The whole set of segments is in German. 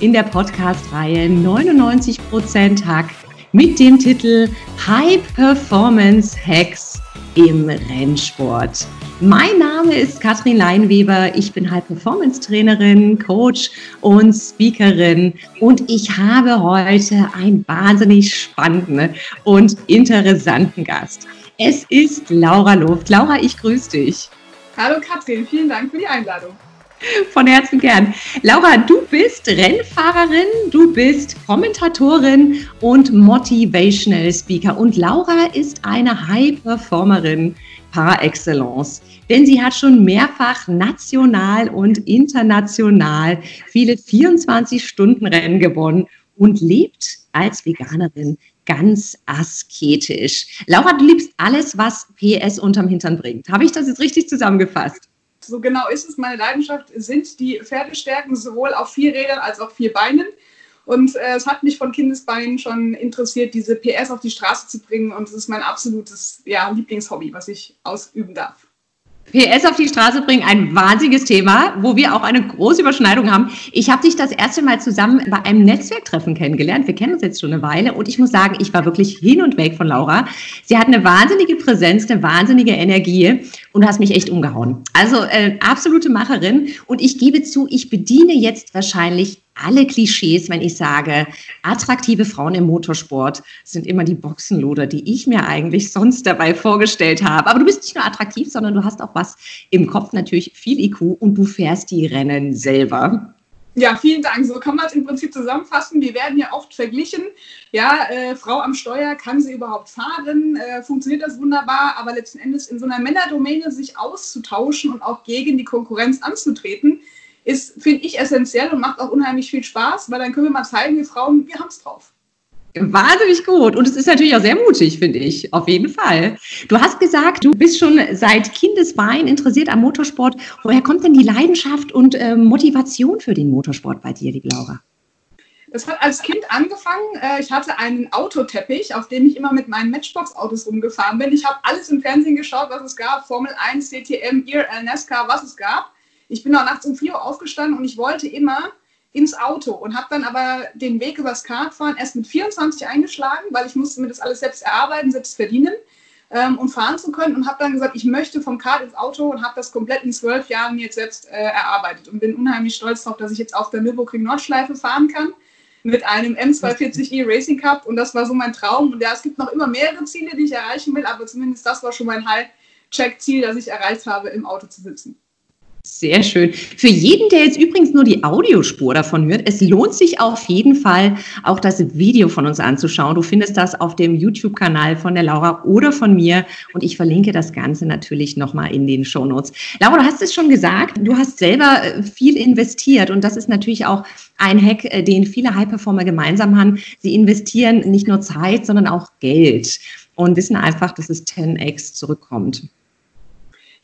in der Podcast-Reihe 99% Hack mit dem Titel High Performance Hacks im Rennsport. Mein Name ist Katrin Leinweber. Ich bin High Performance Trainerin, Coach und Speakerin und ich habe heute einen wahnsinnig spannenden und interessanten Gast. Es ist Laura Luft. Laura, ich grüße dich. Hallo Katrin, vielen Dank für die Einladung. Von Herzen gern. Laura, du bist Rennfahrerin, du bist Kommentatorin und Motivational Speaker. Und Laura ist eine High-Performerin par excellence. Denn sie hat schon mehrfach national und international viele 24-Stunden-Rennen gewonnen und lebt als Veganerin ganz asketisch. Laura, du liebst alles, was PS unterm Hintern bringt. Habe ich das jetzt richtig zusammengefasst? So genau ist es. Meine Leidenschaft sind die Pferdestärken sowohl auf vier Rädern als auch vier Beinen. Und äh, es hat mich von Kindesbeinen schon interessiert, diese PS auf die Straße zu bringen. Und es ist mein absolutes ja, Lieblingshobby, was ich ausüben darf. PS auf die Straße bringen, ein wahnsinniges Thema, wo wir auch eine große Überschneidung haben. Ich habe dich das erste Mal zusammen bei einem Netzwerktreffen kennengelernt. Wir kennen uns jetzt schon eine Weile und ich muss sagen, ich war wirklich hin und weg von Laura. Sie hat eine wahnsinnige Präsenz, eine wahnsinnige Energie und hast mich echt umgehauen. Also äh, absolute Macherin und ich gebe zu, ich bediene jetzt wahrscheinlich alle Klischees, wenn ich sage, attraktive Frauen im Motorsport sind immer die Boxenloder, die ich mir eigentlich sonst dabei vorgestellt habe. Aber du bist nicht nur attraktiv, sondern du hast auch was im Kopf, natürlich viel IQ und du fährst die Rennen selber. Ja, vielen Dank. So kann man es im Prinzip zusammenfassen. Wir werden ja oft verglichen. Ja, äh, Frau am Steuer, kann sie überhaupt fahren? Äh, funktioniert das wunderbar? Aber letzten Endes in so einer Männerdomäne sich auszutauschen und auch gegen die Konkurrenz anzutreten, ist, finde ich, essentiell und macht auch unheimlich viel Spaß, weil dann können wir mal zeigen, wir Frauen, wir haben es drauf. Wahnsinnig gut. Und es ist natürlich auch sehr mutig, finde ich. Auf jeden Fall. Du hast gesagt, du bist schon seit Kindesbein interessiert am Motorsport. Woher kommt denn die Leidenschaft und äh, Motivation für den Motorsport bei dir, liebe Laura? Das hat als Kind angefangen. Äh, ich hatte einen Autoteppich, auf dem ich immer mit meinen Matchbox-Autos rumgefahren bin. Ich habe alles im Fernsehen geschaut, was es gab. Formel 1, DTM, IRL, NASCAR, was es gab ich bin auch nachts um 4 Uhr aufgestanden und ich wollte immer ins Auto und habe dann aber den Weg übers Kartfahren erst mit 24 eingeschlagen, weil ich musste mir das alles selbst erarbeiten, selbst verdienen ähm, und fahren zu können und habe dann gesagt, ich möchte vom Kart ins Auto und habe das komplett in zwölf Jahren jetzt selbst äh, erarbeitet und bin unheimlich stolz darauf, dass ich jetzt auf der Nürburgring Nordschleife fahren kann mit einem M240i Racing Cup und das war so mein Traum und ja, es gibt noch immer mehrere Ziele, die ich erreichen will, aber zumindest das war schon mein High-Check-Ziel, das ich erreicht habe, im Auto zu sitzen. Sehr schön. Für jeden, der jetzt übrigens nur die Audiospur davon hört, es lohnt sich auf jeden Fall, auch das Video von uns anzuschauen. Du findest das auf dem YouTube-Kanal von der Laura oder von mir und ich verlinke das Ganze natürlich nochmal in den Show Notes. Laura, du hast es schon gesagt, du hast selber äh, viel investiert und das ist natürlich auch ein Hack, äh, den viele High-Performer gemeinsam haben. Sie investieren nicht nur Zeit, sondern auch Geld und wissen einfach, dass es 10x zurückkommt.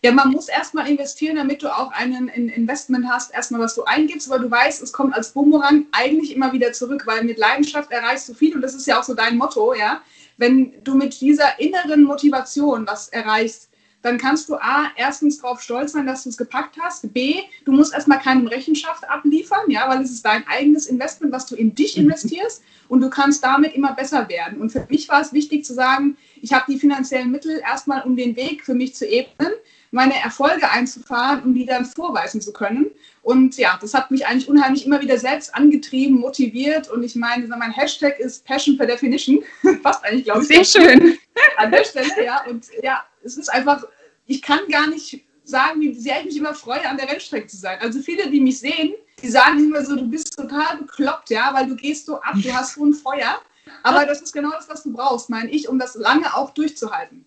Ja, man muss erstmal investieren, damit du auch einen Investment hast, erstmal was du eingibst, weil du weißt, es kommt als Bumerang eigentlich immer wieder zurück, weil mit Leidenschaft erreichst du viel und das ist ja auch so dein Motto, ja. Wenn du mit dieser inneren Motivation was erreichst, dann kannst du A, erstens darauf stolz sein, dass du es gepackt hast. B, du musst erstmal keine Rechenschaft abliefern, ja, weil es ist dein eigenes Investment, was du in dich mhm. investierst und du kannst damit immer besser werden. Und für mich war es wichtig zu sagen, ich habe die finanziellen Mittel erstmal, um den Weg für mich zu ebnen meine Erfolge einzufahren, um die dann vorweisen zu können. Und ja, das hat mich eigentlich unheimlich immer wieder selbst angetrieben, motiviert. Und ich meine, mein Hashtag ist Passion per Definition. Passt eigentlich, glaube ich. Sehr schön. An der Stelle, ja. Und ja, es ist einfach, ich kann gar nicht sagen, wie sehr ich mich immer freue, an der Rennstrecke zu sein. Also viele, die mich sehen, die sagen immer so, du bist total bekloppt, ja, weil du gehst so ab, du hast so ein Feuer. Aber das ist genau das, was du brauchst, meine ich, um das lange auch durchzuhalten.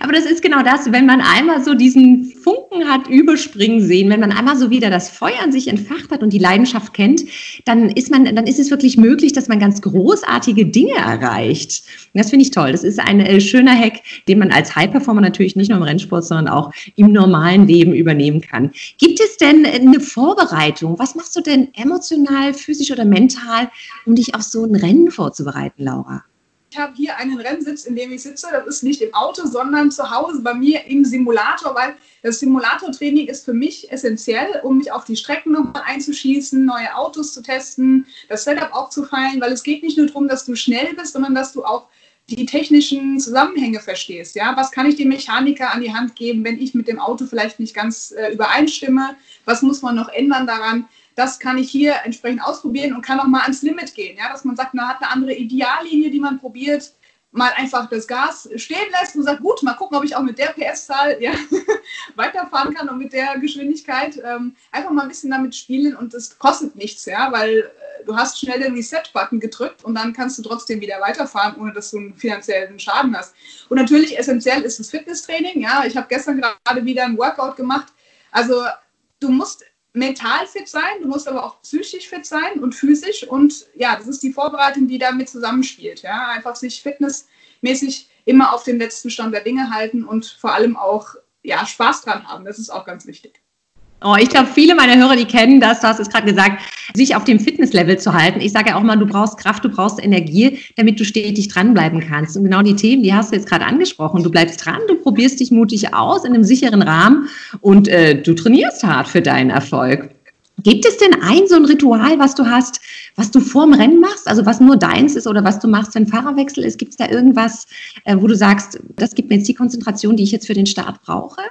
Aber das ist genau das, wenn man einmal so diesen Funken hat überspringen sehen, wenn man einmal so wieder das Feuer an sich entfacht hat und die Leidenschaft kennt, dann ist man, dann ist es wirklich möglich, dass man ganz großartige Dinge erreicht. Und das finde ich toll. Das ist ein äh, schöner Hack, den man als High-Performer natürlich nicht nur im Rennsport, sondern auch im normalen Leben übernehmen kann. Gibt es denn eine Vorbereitung? Was machst du denn emotional, physisch oder mental, um dich auf so ein Rennen vorzubereiten, Laura? Ich habe hier einen Rennsitz, in dem ich sitze. Das ist nicht im Auto, sondern zu Hause bei mir im Simulator, weil das Simulatortraining ist für mich essentiell, um mich auf die Strecken nochmal einzuschießen, neue Autos zu testen, das Setup aufzufallen, weil es geht nicht nur darum, dass du schnell bist, sondern dass du auch die technischen Zusammenhänge verstehst. Ja? Was kann ich dem Mechaniker an die Hand geben, wenn ich mit dem Auto vielleicht nicht ganz äh, übereinstimme? Was muss man noch ändern daran? Das kann ich hier entsprechend ausprobieren und kann auch mal ans Limit gehen. Ja? Dass man sagt, man hat eine andere Ideallinie, die man probiert, mal einfach das Gas stehen lässt und sagt, gut, mal gucken, ob ich auch mit der PS-Zahl ja, weiterfahren kann und mit der Geschwindigkeit. Ähm, einfach mal ein bisschen damit spielen und es kostet nichts, ja, weil äh, du hast schnell den Reset-Button gedrückt und dann kannst du trotzdem wieder weiterfahren, ohne dass du einen finanziellen Schaden hast. Und natürlich essentiell ist das Fitnesstraining. Ja, ich habe gestern gerade wieder ein Workout gemacht. Also du musst mental fit sein, du musst aber auch psychisch fit sein und physisch. Und ja, das ist die Vorbereitung, die damit zusammenspielt. Ja? Einfach sich fitnessmäßig immer auf den letzten Stand der Dinge halten und vor allem auch ja, Spaß dran haben. Das ist auch ganz wichtig. Oh, ich glaube, viele meiner Hörer, die kennen das, du hast es gerade gesagt, sich auf dem Fitnesslevel zu halten. Ich sage ja auch mal, du brauchst Kraft, du brauchst Energie, damit du stetig dranbleiben kannst. Und genau die Themen, die hast du jetzt gerade angesprochen. Du bleibst dran, du probierst dich mutig aus in einem sicheren Rahmen und äh, du trainierst hart für deinen Erfolg. Gibt es denn ein so ein Ritual, was du hast, was du vorm Rennen machst, also was nur deins ist oder was du machst, wenn Fahrerwechsel ist? Gibt es da irgendwas, äh, wo du sagst, das gibt mir jetzt die Konzentration, die ich jetzt für den Start brauche?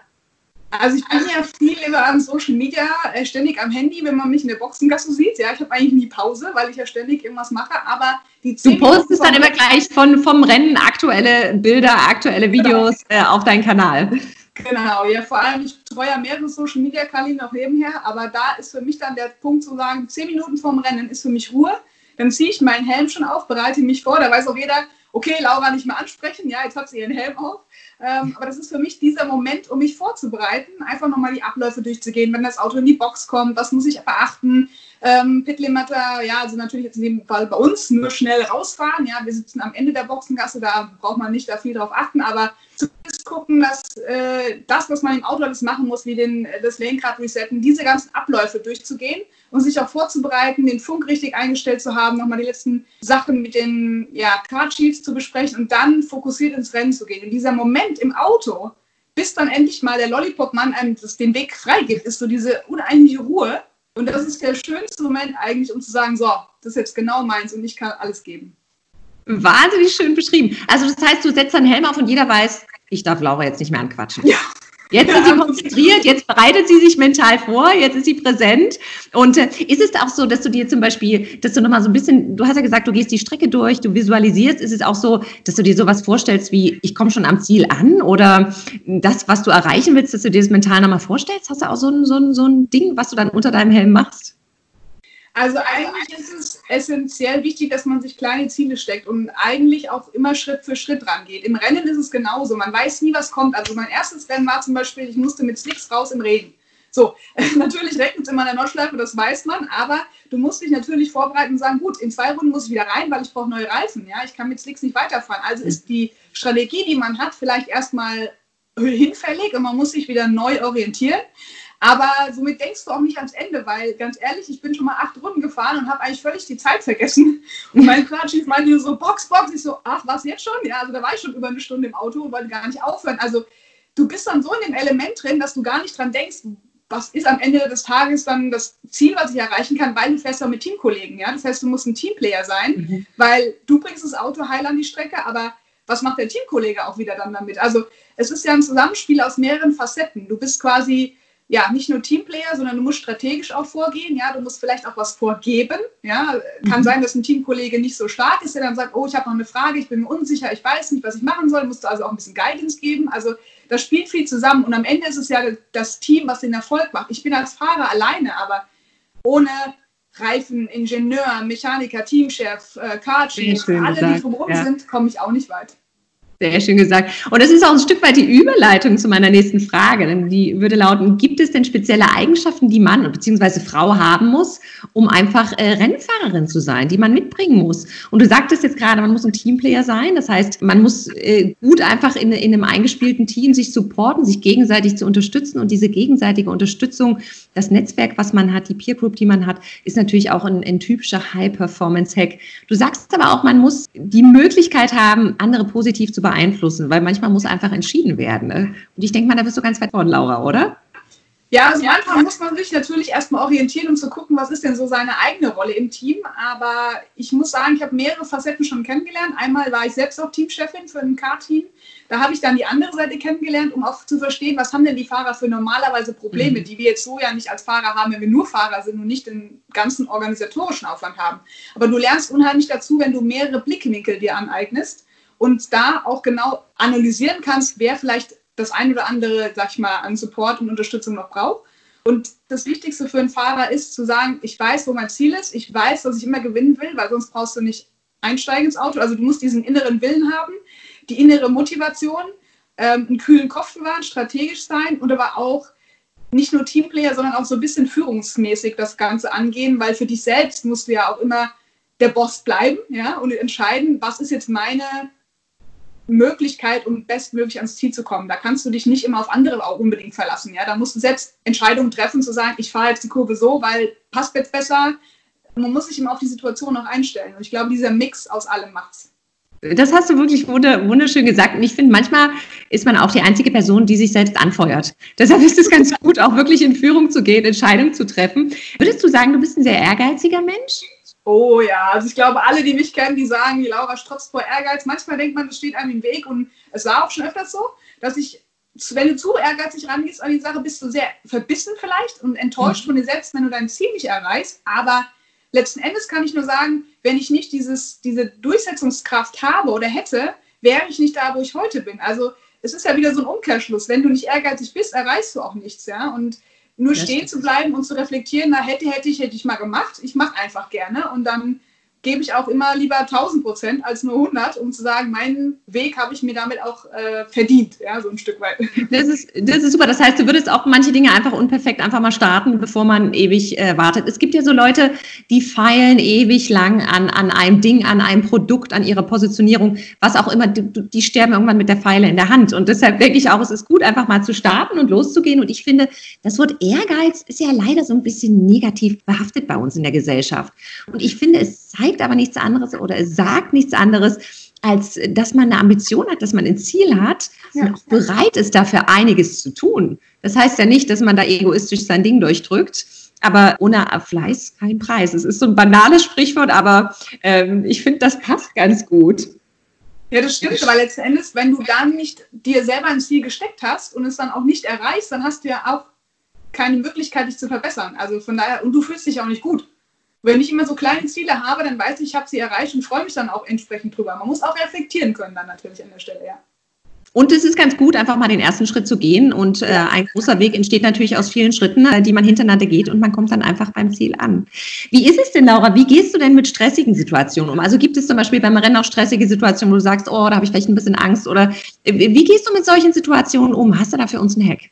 Also ich bin ja viel über an Social Media, äh, ständig am Handy, wenn man mich in der Boxengasse sieht. Ja, ich habe eigentlich nie Pause, weil ich ja ständig irgendwas mache. Aber die Du postest dann immer gleich von, vom Rennen aktuelle Bilder, aktuelle Videos genau. äh, auf deinen Kanal. Genau, ja, vor allem, ich treue ja mehrere Social Media Kanäle noch nebenher, aber da ist für mich dann der Punkt zu sagen, zehn Minuten vorm Rennen ist für mich Ruhe. Dann ziehe ich meinen Helm schon auf, bereite mich vor, da weiß auch jeder, okay, Laura nicht mehr ansprechen, ja, jetzt hat sie ihren Helm auf. Ähm, aber das ist für mich dieser Moment, um mich vorzubereiten, einfach nochmal die Abläufe durchzugehen, wenn das Auto in die Box kommt, was muss ich beachten. Ähm, Pitlimata, ja, also natürlich jetzt in dem Fall bei uns nur schnell rausfahren. Ja, wir sitzen am Ende der Boxengasse, da braucht man nicht da viel drauf achten, aber zumindest gucken, dass äh, das, was man im Auto alles machen muss, wie den, das Lenkrad resetten, diese ganzen Abläufe durchzugehen und sich auch vorzubereiten, den Funk richtig eingestellt zu haben, nochmal die letzten Sachen mit den ja, Card-Sheets zu besprechen und dann fokussiert ins Rennen zu gehen. In dieser Moment im Auto, bis dann endlich mal der Lollipop-Mann einem das, den Weg freigibt, ist so diese uneinige Ruhe. Und das ist der schönste Moment eigentlich, um zu sagen, so, das ist jetzt genau meins und ich kann alles geben. Wahnsinnig schön beschrieben. Also das heißt, du setzt deinen Helm auf und jeder weiß, ich darf Laura jetzt nicht mehr anquatschen. Ja. Jetzt ist sie konzentriert, jetzt bereitet sie sich mental vor, jetzt ist sie präsent. Und äh, ist es auch so, dass du dir zum Beispiel, dass du nochmal so ein bisschen, du hast ja gesagt, du gehst die Strecke durch, du visualisierst, ist es auch so, dass du dir sowas vorstellst wie, ich komme schon am Ziel an oder das, was du erreichen willst, dass du dir das mental nochmal vorstellst? Hast du auch so ein, so, ein, so ein Ding, was du dann unter deinem Helm machst? Also eigentlich ist es essentiell wichtig, dass man sich kleine Ziele steckt und eigentlich auch immer Schritt für Schritt rangeht. Im Rennen ist es genauso. Man weiß nie, was kommt. Also mein erstes Rennen war zum Beispiel, ich musste mit Slicks raus im Regen. So, natürlich regnet es immer in der Nordschleife, das weiß man, aber du musst dich natürlich vorbereiten und sagen, gut, in zwei Runden muss ich wieder rein, weil ich brauche neue Reifen. Ja, ich kann mit Slicks nicht weiterfahren. Also ist die Strategie, die man hat, vielleicht erstmal hinfällig und man muss sich wieder neu orientieren. Aber somit denkst du auch nicht ans Ende, weil ganz ehrlich, ich bin schon mal acht Runden gefahren und habe eigentlich völlig die Zeit vergessen. Und mein Klatschif meinte so, Box, Box. Ich so, ach, was jetzt schon? Ja, also da war ich schon über eine Stunde im Auto und wollte gar nicht aufhören. Also du bist dann so in dem Element drin, dass du gar nicht dran denkst, was ist am Ende des Tages dann das Ziel, was ich erreichen kann, weil du fährst ja mit Teamkollegen. Ja? Das heißt, du musst ein Teamplayer sein, mhm. weil du bringst das Auto heil an die Strecke, aber was macht der Teamkollege auch wieder dann damit? Also es ist ja ein Zusammenspiel aus mehreren Facetten. Du bist quasi ja, nicht nur Teamplayer, sondern du musst strategisch auch vorgehen. Ja, du musst vielleicht auch was vorgeben. Ja, kann mhm. sein, dass ein Teamkollege nicht so stark ist, der dann sagt, oh, ich habe noch eine Frage, ich bin mir unsicher, ich weiß nicht, was ich machen soll. Musst du also auch ein bisschen Guidance geben. Also das spielt viel zusammen und am Ende ist es ja das Team, was den Erfolg macht. Ich bin als Fahrer alleine, aber ohne Reifen, Ingenieur, Mechaniker, Teamchef, äh, Coaching, alle, die drumherum ja. sind, komme ich auch nicht weit. Sehr schön gesagt. Und das ist auch ein Stück weit die Überleitung zu meiner nächsten Frage. Denn die würde lauten, gibt es denn spezielle Eigenschaften, die Mann bzw. Frau haben muss, um einfach äh, Rennfahrerin zu sein, die man mitbringen muss? Und du sagtest jetzt gerade, man muss ein Teamplayer sein. Das heißt, man muss äh, gut einfach in, in einem eingespielten Team sich supporten, sich gegenseitig zu unterstützen. Und diese gegenseitige Unterstützung, das Netzwerk, was man hat, die Peer Group, die man hat, ist natürlich auch ein, ein typischer High-Performance-Hack. Du sagst aber auch, man muss die Möglichkeit haben, andere positiv zu beeinflussen, weil manchmal muss einfach entschieden werden. Ne? Und ich denke mal, da bist du ganz weit vorne, Laura, oder? Ja, also manchmal muss man sich natürlich erstmal orientieren, um zu gucken, was ist denn so seine eigene Rolle im Team. Aber ich muss sagen, ich habe mehrere Facetten schon kennengelernt. Einmal war ich selbst auch Teamchefin für ein Car-Team. Da habe ich dann die andere Seite kennengelernt, um auch zu verstehen, was haben denn die Fahrer für normalerweise Probleme, mhm. die wir jetzt so ja nicht als Fahrer haben, wenn wir nur Fahrer sind und nicht den ganzen organisatorischen Aufwand haben. Aber du lernst unheimlich dazu, wenn du mehrere Blickwinkel dir aneignest und da auch genau analysieren kannst, wer vielleicht das ein oder andere, sag ich mal, an Support und Unterstützung noch braucht. Und das Wichtigste für einen Fahrer ist zu sagen, ich weiß, wo mein Ziel ist, ich weiß, dass ich immer gewinnen will, weil sonst brauchst du nicht einsteigen ins Auto. Also du musst diesen inneren Willen haben, die innere Motivation, ähm, einen kühlen Kopf bewahren, strategisch sein und aber auch nicht nur Teamplayer, sondern auch so ein bisschen führungsmäßig das Ganze angehen, weil für dich selbst musst du ja auch immer der Boss bleiben ja, und entscheiden, was ist jetzt meine Möglichkeit, um bestmöglich ans Ziel zu kommen. Da kannst du dich nicht immer auf andere auch unbedingt verlassen. Ja? Da musst du selbst Entscheidungen treffen, zu sagen, ich fahre jetzt die Kurve so, weil passt jetzt besser. Man muss sich immer auf die Situation auch einstellen. Und ich glaube, dieser Mix aus allem macht's. Das hast du wirklich wunderschön gesagt. Und ich finde, manchmal ist man auch die einzige Person, die sich selbst anfeuert. Deshalb ist es ganz gut, auch wirklich in Führung zu gehen, Entscheidungen zu treffen. Würdest du sagen, du bist ein sehr ehrgeiziger Mensch? Oh ja, also ich glaube, alle, die mich kennen, die sagen, die Laura strotzt vor Ehrgeiz. Manchmal denkt man, es steht einem im Weg und es war auch schon öfters so, dass ich, wenn du zu ehrgeizig rangehst an die Sache, bist du sehr verbissen vielleicht und enttäuscht mhm. von dir selbst, wenn du dein Ziel nicht erreichst. Aber letzten Endes kann ich nur sagen, wenn ich nicht dieses, diese Durchsetzungskraft habe oder hätte, wäre ich nicht da, wo ich heute bin. Also es ist ja wieder so ein Umkehrschluss. Wenn du nicht ehrgeizig bist, erreichst du auch nichts, ja. Und nur stehen zu bleiben und zu reflektieren, na hätte, hätte ich, hätte ich mal gemacht. Ich mache einfach gerne und dann gebe ich auch immer lieber 1000 Prozent als nur 100, um zu sagen, meinen Weg habe ich mir damit auch äh, verdient, ja, so ein Stück weit. Das ist, das ist super. Das heißt, du würdest auch manche Dinge einfach unperfekt einfach mal starten, bevor man ewig äh, wartet. Es gibt ja so Leute, die feilen ewig lang an, an einem Ding, an einem Produkt, an ihrer Positionierung, was auch immer. Die, die sterben irgendwann mit der Pfeile in der Hand. Und deshalb denke ich auch, es ist gut, einfach mal zu starten und loszugehen. Und ich finde, das Wort Ehrgeiz ist ja leider so ein bisschen negativ behaftet bei uns in der Gesellschaft. Und ich finde, es zeigt aber nichts anderes oder es sagt nichts anderes, als dass man eine Ambition hat, dass man ein Ziel hat ja. und auch bereit ist, dafür einiges zu tun. Das heißt ja nicht, dass man da egoistisch sein Ding durchdrückt, aber ohne Fleiß kein Preis. Es ist so ein banales Sprichwort, aber ähm, ich finde, das passt ganz gut. Ja, das stimmt, weil letzten Endes, wenn du dann nicht dir selber ein Ziel gesteckt hast und es dann auch nicht erreichst, dann hast du ja auch keine Möglichkeit, dich zu verbessern. Also von daher, und du fühlst dich auch nicht gut wenn ich immer so kleine Ziele habe, dann weiß ich, ich habe sie erreicht und freue mich dann auch entsprechend drüber. Man muss auch reflektieren können dann natürlich an der Stelle, ja. Und es ist ganz gut, einfach mal den ersten Schritt zu gehen. Und äh, ein großer Weg entsteht natürlich aus vielen Schritten, äh, die man hintereinander geht und man kommt dann einfach beim Ziel an. Wie ist es denn, Laura? Wie gehst du denn mit stressigen Situationen um? Also gibt es zum Beispiel beim Rennen auch stressige Situationen, wo du sagst, oh, da habe ich vielleicht ein bisschen Angst? Oder äh, wie gehst du mit solchen Situationen um? Hast du da für uns einen Hack?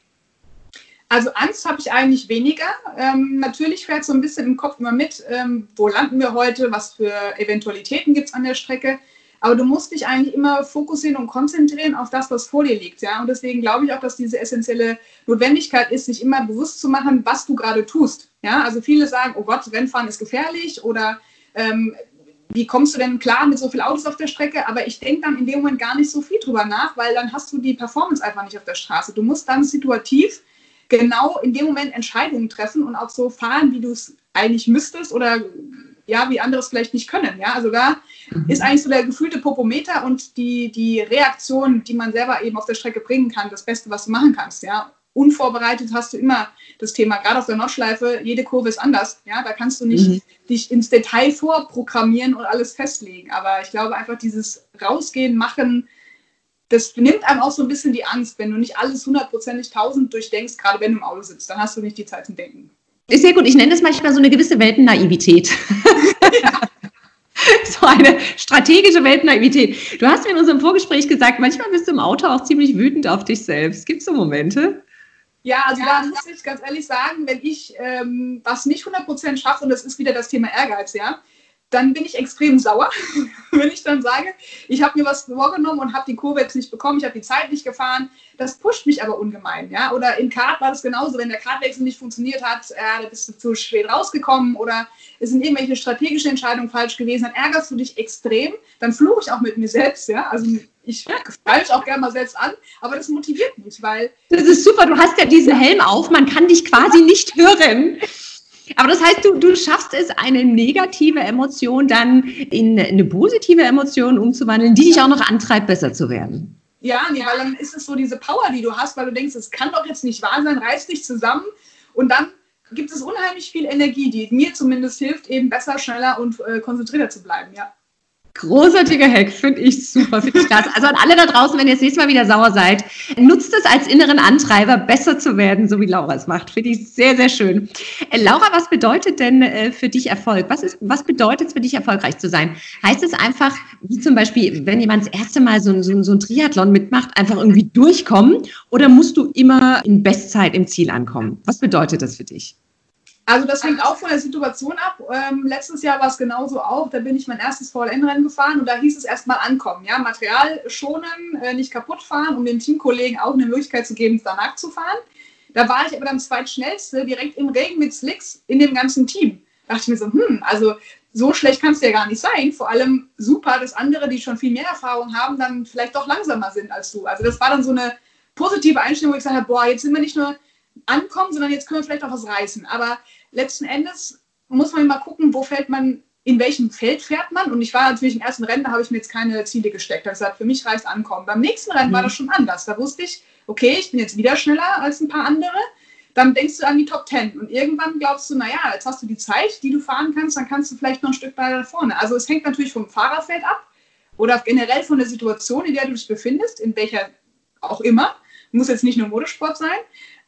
Also Angst habe ich eigentlich weniger. Ähm, natürlich fährt so ein bisschen im Kopf immer mit, ähm, wo landen wir heute, was für Eventualitäten gibt es an der Strecke. Aber du musst dich eigentlich immer fokussieren und konzentrieren auf das, was vor dir liegt. Ja? Und deswegen glaube ich auch, dass diese essentielle Notwendigkeit ist, sich immer bewusst zu machen, was du gerade tust. Ja? Also viele sagen, oh Gott, Rennfahren ist gefährlich oder ähm, wie kommst du denn klar mit so vielen Autos auf der Strecke? Aber ich denke dann in dem Moment gar nicht so viel drüber nach, weil dann hast du die Performance einfach nicht auf der Straße. Du musst dann situativ genau in dem Moment Entscheidungen treffen und auch so fahren, wie du es eigentlich müsstest oder ja, wie andere es vielleicht nicht können. Ja, also da mhm. ist eigentlich so der gefühlte Popometer und die, die Reaktion, die man selber eben auf der Strecke bringen kann, das Beste, was du machen kannst. Ja, unvorbereitet hast du immer das Thema, gerade auf der Nordschleife, jede Kurve ist anders. Ja, da kannst du nicht mhm. dich ins Detail vorprogrammieren und alles festlegen. Aber ich glaube einfach dieses Rausgehen, Machen, das nimmt einem auch so ein bisschen die Angst, wenn du nicht alles hundertprozentig tausend durchdenkst, gerade wenn du im Auto sitzt, dann hast du nicht die Zeit zum Denken. Ist sehr gut. Ich nenne das manchmal so eine gewisse Weltennaivität. ja. so eine strategische Weltnaivität. Du hast mir in unserem Vorgespräch gesagt, manchmal bist du im Auto auch ziemlich wütend auf dich selbst. Gibt es so Momente? Ja, also da muss ich ganz ehrlich sagen, wenn ich ähm, was nicht 100% schaffe, und das ist wieder das Thema Ehrgeiz, ja, dann bin ich extrem sauer, wenn ich dann sage, ich habe mir was vorgenommen und habe die Kurve jetzt nicht bekommen, ich habe die Zeit nicht gefahren. Das pusht mich aber ungemein. Ja? Oder im Kart war das genauso, wenn der Kartwechsel nicht funktioniert hat, äh, da bist du zu spät rausgekommen oder es sind irgendwelche strategischen Entscheidungen falsch gewesen, dann ärgerst du dich extrem, dann fluche ich auch mit mir selbst. Ja? Also ich greife auch gerne mal selbst an, aber das motiviert mich, weil... Das ist super, du hast ja diesen Helm auf, man kann dich quasi nicht hören. Aber das heißt, du, du schaffst es, eine negative Emotion dann in eine positive Emotion umzuwandeln, die dich auch noch antreibt, besser zu werden. Ja, nee, weil dann ist es so diese Power, die du hast, weil du denkst, es kann doch jetzt nicht wahr sein, reiß dich zusammen und dann gibt es unheimlich viel Energie, die mir zumindest hilft, eben besser, schneller und äh, konzentrierter zu bleiben, ja. Großartiger Hack, finde ich super, finde ich klasse. Also an alle da draußen, wenn ihr das nächste Mal wieder sauer seid, nutzt es als inneren Antreiber, besser zu werden, so wie Laura es macht. Finde ich sehr, sehr schön. Äh, Laura, was bedeutet denn äh, für dich Erfolg? Was, was bedeutet es für dich, erfolgreich zu sein? Heißt es einfach, wie zum Beispiel, wenn jemand das erste Mal so, so, so ein Triathlon mitmacht, einfach irgendwie durchkommen? Oder musst du immer in Bestzeit im Ziel ankommen? Was bedeutet das für dich? Also das hängt auch von der Situation ab. Ähm, letztes Jahr war es genauso auch. Da bin ich mein erstes VLN-Rennen gefahren und da hieß es erstmal ankommen. Ja? Material schonen, äh, nicht kaputt fahren, um den Teamkollegen auch eine Möglichkeit zu geben, danach zu fahren. Da war ich aber dann zweitschnellste, direkt im Regen mit Slicks in dem ganzen Team. Da dachte ich mir so, hm, also so schlecht kann es ja gar nicht sein. Vor allem super, dass andere, die schon viel mehr Erfahrung haben, dann vielleicht doch langsamer sind als du. Also das war dann so eine positive Einstellung, wo ich gesagt habe, boah, jetzt sind wir nicht nur ankommen, sondern jetzt können wir vielleicht auch was reißen. Aber letzten Endes muss man mal gucken, wo fällt man, in welchem Feld fährt man. Und ich war natürlich im ersten Rennen, da habe ich mir jetzt keine Ziele gesteckt. Da habe gesagt, für mich reicht ankommen. Beim nächsten Rennen mhm. war das schon anders. Da wusste ich, okay, ich bin jetzt wieder schneller als ein paar andere. Dann denkst du an die Top Ten. Und irgendwann glaubst du, naja, jetzt hast du die Zeit, die du fahren kannst, dann kannst du vielleicht noch ein Stück weiter vorne. Also es hängt natürlich vom Fahrerfeld ab oder generell von der Situation, in der du dich befindest, in welcher auch immer. Muss jetzt nicht nur Motorsport sein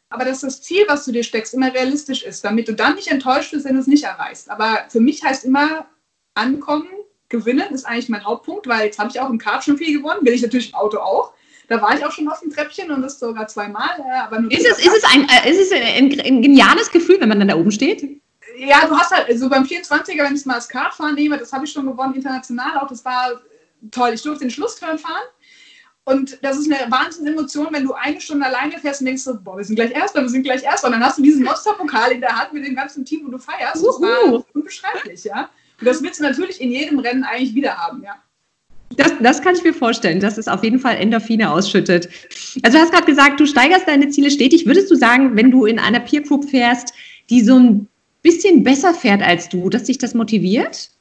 aber dass das Ziel, was du dir steckst, immer realistisch ist, damit du dann nicht enttäuscht bist, wenn du es nicht erreichst. Aber für mich heißt immer, ankommen, gewinnen ist eigentlich mein Hauptpunkt, weil jetzt habe ich auch im Kart schon viel gewonnen, will ich natürlich im Auto auch. Da war ich auch schon auf dem Treppchen und das sogar zweimal. Äh, aber nur ist, es, ist, es ein, äh, ist es ein, ein geniales Gefühl, wenn man dann da oben steht? Ja, du hast halt, also beim 24er, wenn ich es mal als Kartfahren nehme, das habe ich schon gewonnen, international auch, das war toll. Ich durfte den Schlussturn fahren und das ist eine Wahnsinnsemotion, wenn du eine Stunde alleine fährst und denkst so, boah, wir sind gleich Erster, wir sind gleich Erster. Und dann hast du diesen Monsterpokal in der Hand mit dem ganzen Team, wo du feierst. Das war unbeschreiblich, ja. Und das willst du natürlich in jedem Rennen eigentlich wieder haben, ja. Das, das kann ich mir vorstellen, dass es auf jeden Fall Endorphine ausschüttet. Also du hast gerade gesagt, du steigerst deine Ziele stetig. Würdest du sagen, wenn du in einer Peer Group fährst, die so ein bisschen besser fährt als du, dass dich das motiviert?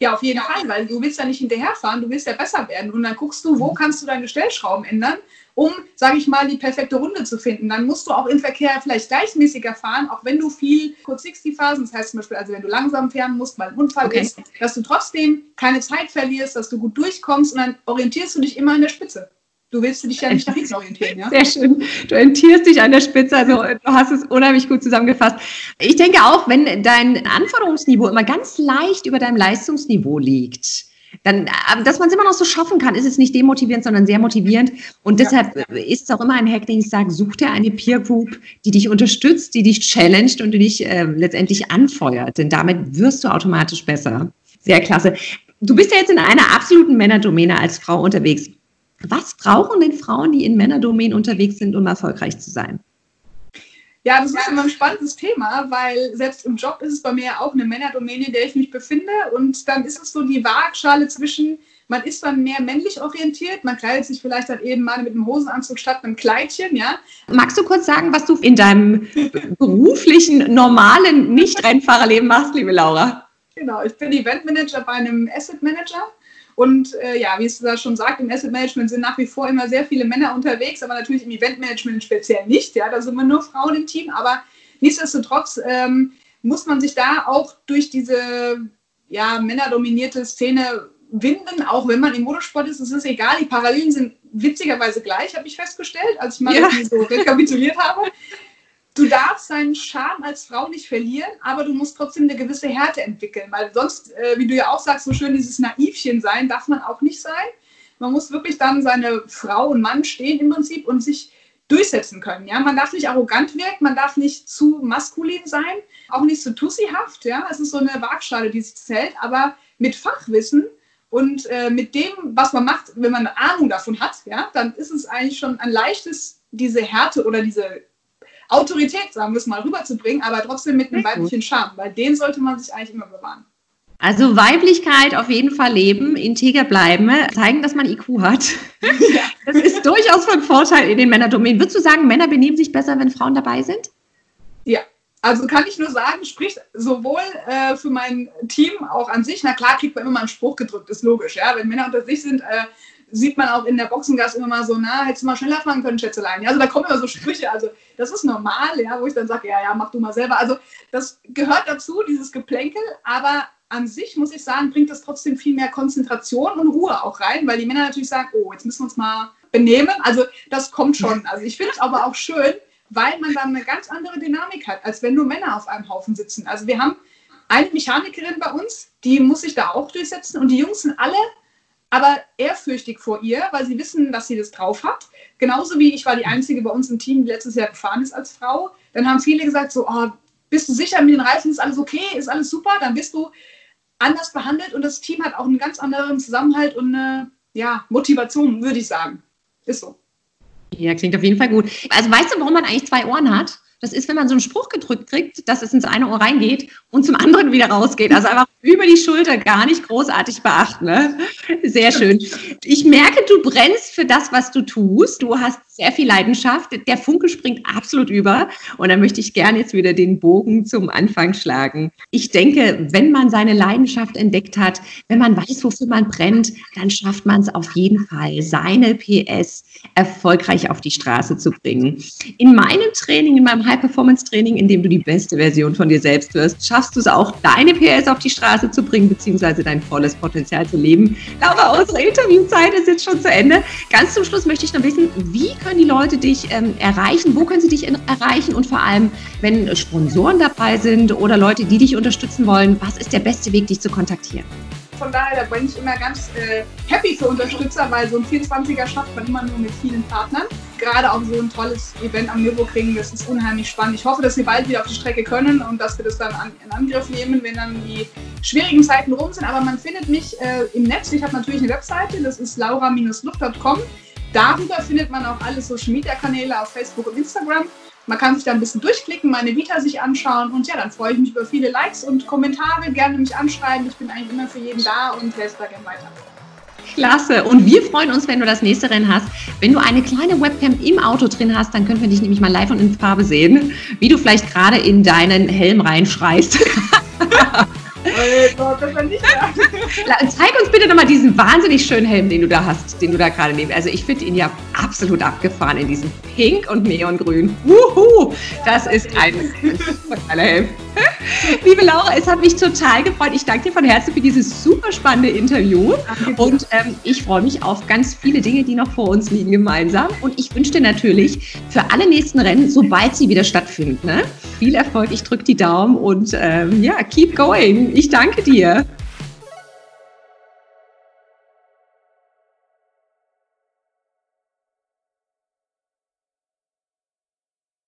Ja, auf jeden Fall, weil du willst ja nicht hinterherfahren, du willst ja besser werden. Und dann guckst du, wo mhm. kannst du deine Stellschrauben ändern, um, sage ich mal, die perfekte Runde zu finden. Dann musst du auch im Verkehr vielleicht gleichmäßiger fahren, auch wenn du viel kurz 60 Phasen, das heißt zum Beispiel, also wenn du langsam fahren musst, weil ein Unfall okay. ist, dass du trotzdem keine Zeit verlierst, dass du gut durchkommst und dann orientierst du dich immer an der Spitze. Du willst dich ja nicht nach links orientieren, ja? Sehr schön. Du orientierst dich an der Spitze, also du hast es unheimlich gut zusammengefasst. Ich denke auch, wenn dein Anforderungsniveau immer ganz leicht über deinem Leistungsniveau liegt, dann, dass man es immer noch so schaffen kann, ist es nicht demotivierend, sondern sehr motivierend. Und deshalb ja. ist es auch immer ein Hack, den ich sage, such dir eine Peer Group, die dich unterstützt, die dich challenged und die dich äh, letztendlich anfeuert. Denn damit wirst du automatisch besser. Sehr klasse. Du bist ja jetzt in einer absoluten Männerdomäne als Frau unterwegs. Was brauchen denn Frauen, die in Männerdomänen unterwegs sind, um erfolgreich zu sein? Ja, das ist immer ein spannendes Thema, weil selbst im Job ist es bei mir auch eine Männerdomäne, in der ich mich befinde. Und dann ist es so die Waagschale zwischen, man ist dann mehr männlich orientiert, man kleidet sich vielleicht dann eben mal mit einem Hosenanzug statt einem Kleidchen, ja. Magst du kurz sagen, was du in deinem beruflichen, normalen Nicht-Rennfahrerleben machst, liebe Laura? Genau, ich bin Eventmanager bei einem Asset Manager und äh, ja, wie es da schon sagt, im Asset Management sind nach wie vor immer sehr viele Männer unterwegs, aber natürlich im Event Management speziell nicht. Ja, da sind immer nur Frauen im Team, aber nichtsdestotrotz ähm, muss man sich da auch durch diese ja, männerdominierte Szene winden, auch wenn man im Motorsport ist. Es ist egal, die Parallelen sind witzigerweise gleich, habe ich festgestellt, als ich mal ja. so rekapituliert habe. Du darfst deinen Charme als Frau nicht verlieren, aber du musst trotzdem eine gewisse Härte entwickeln, weil sonst, äh, wie du ja auch sagst, so schön dieses Naivchen sein, darf man auch nicht sein. Man muss wirklich dann seine Frau und Mann stehen im Prinzip und sich durchsetzen können. Ja? Man darf nicht arrogant wirken, man darf nicht zu maskulin sein, auch nicht zu tussihaft. Ja? Es ist so eine Waagschale, die sich zählt, aber mit Fachwissen und äh, mit dem, was man macht, wenn man eine Ahnung davon hat, ja, dann ist es eigentlich schon ein leichtes, diese Härte oder diese Autorität, sagen wir es mal, rüberzubringen, aber trotzdem mit einem weiblichen Charme, weil den sollte man sich eigentlich immer bewahren. Also Weiblichkeit auf jeden Fall leben, integer bleiben, zeigen, dass man IQ hat. Ja. Das ist durchaus von Vorteil in den Männerdomänen. Würdest du sagen, Männer benehmen sich besser, wenn Frauen dabei sind? Ja, also kann ich nur sagen, spricht sowohl äh, für mein Team auch an sich. Na klar, kriegt man immer mal einen Spruch gedrückt, ist logisch. Ja? Wenn Männer unter sich sind, äh, sieht man auch in der Boxengas immer mal so, na, hättest du mal schneller fahren können, Schätzelein. Ja, also da kommen immer so Sprüche, also das ist normal, ja, wo ich dann sage, ja, ja, mach du mal selber. Also das gehört dazu, dieses Geplänkel, aber an sich muss ich sagen, bringt das trotzdem viel mehr Konzentration und Ruhe auch rein, weil die Männer natürlich sagen, oh, jetzt müssen wir uns mal benehmen. Also das kommt schon. Also ich finde es aber auch schön, weil man dann eine ganz andere Dynamik hat, als wenn nur Männer auf einem Haufen sitzen. Also wir haben eine Mechanikerin bei uns, die muss sich da auch durchsetzen und die Jungs sind alle aber ehrfürchtig vor ihr, weil sie wissen, dass sie das drauf hat. Genauso wie ich war die Einzige bei uns im Team, die letztes Jahr gefahren ist als Frau. Dann haben viele gesagt so, oh, bist du sicher mit den Reifen, ist alles okay, ist alles super, dann bist du anders behandelt und das Team hat auch einen ganz anderen Zusammenhalt und eine ja, Motivation, würde ich sagen. Ist so. Ja, klingt auf jeden Fall gut. Also weißt du, warum man eigentlich zwei Ohren hat? Das ist, wenn man so einen Spruch gedrückt kriegt, dass es ins eine Ohr reingeht und zum anderen wieder rausgeht. Also einfach über die Schulter gar nicht großartig beachten. Ne? Sehr schön. Ich merke, du brennst für das, was du tust. Du hast sehr viel Leidenschaft. Der Funke springt absolut über. Und da möchte ich gerne jetzt wieder den Bogen zum Anfang schlagen. Ich denke, wenn man seine Leidenschaft entdeckt hat, wenn man weiß, wofür man brennt, dann schafft man es auf jeden Fall, seine PS erfolgreich auf die Straße zu bringen. In meinem Training, in meinem High-Performance-Training, in dem du die beste Version von dir selbst wirst, schaffst du es auch, deine PS auf die Straße zu bringen, beziehungsweise dein volles Potenzial zu leben. Laura, unsere Interviewzeit ist jetzt schon zu Ende. Ganz zum Schluss möchte ich noch wissen, wie können die Leute dich ähm, erreichen? Wo können sie dich erreichen? Und vor allem, wenn Sponsoren dabei sind oder Leute, die dich unterstützen wollen, was ist der beste Weg, dich zu kontaktieren? Von daher, da bin ich immer ganz äh, happy für Unterstützer, weil so ein 24er schafft man immer nur mit vielen Partnern. Gerade auch so ein tolles Event am Nürburgring, das ist unheimlich spannend. Ich hoffe, dass wir bald wieder auf die Strecke können und dass wir das dann an, in Angriff nehmen, wenn dann die schwierigen Zeiten rum sind. Aber man findet mich äh, im Netz. Ich habe natürlich eine Webseite, das ist laura-luft.com. Darüber findet man auch alle Social Media Kanäle auf Facebook und Instagram. Man kann sich da ein bisschen durchklicken, meine Vita sich anschauen und ja, dann freue ich mich über viele Likes und Kommentare. Gerne mich anschreiben. Ich bin eigentlich immer für jeden da und helfe da gerne weiter. Klasse. Und wir freuen uns, wenn du das nächste Rennen hast. Wenn du eine kleine Webcam im Auto drin hast, dann können wir dich nämlich mal live und in Farbe sehen, wie du vielleicht gerade in deinen Helm reinschreist. Zeig uns bitte nochmal diesen wahnsinnig schönen Helm, den du da hast, den du da gerade neben. Also ich finde ihn ja absolut abgefahren in diesem Pink und Neongrün. Wuhu! Das ist ein toller Helm. Liebe Laura, es hat mich total gefreut. Ich danke dir von Herzen für dieses super spannende Interview. Und ähm, ich freue mich auf ganz viele Dinge, die noch vor uns liegen gemeinsam. Und ich wünsche dir natürlich für alle nächsten Rennen, sobald sie wieder stattfinden, ne? viel Erfolg. Ich drücke die Daumen und ähm, ja, keep going. Ich danke dir.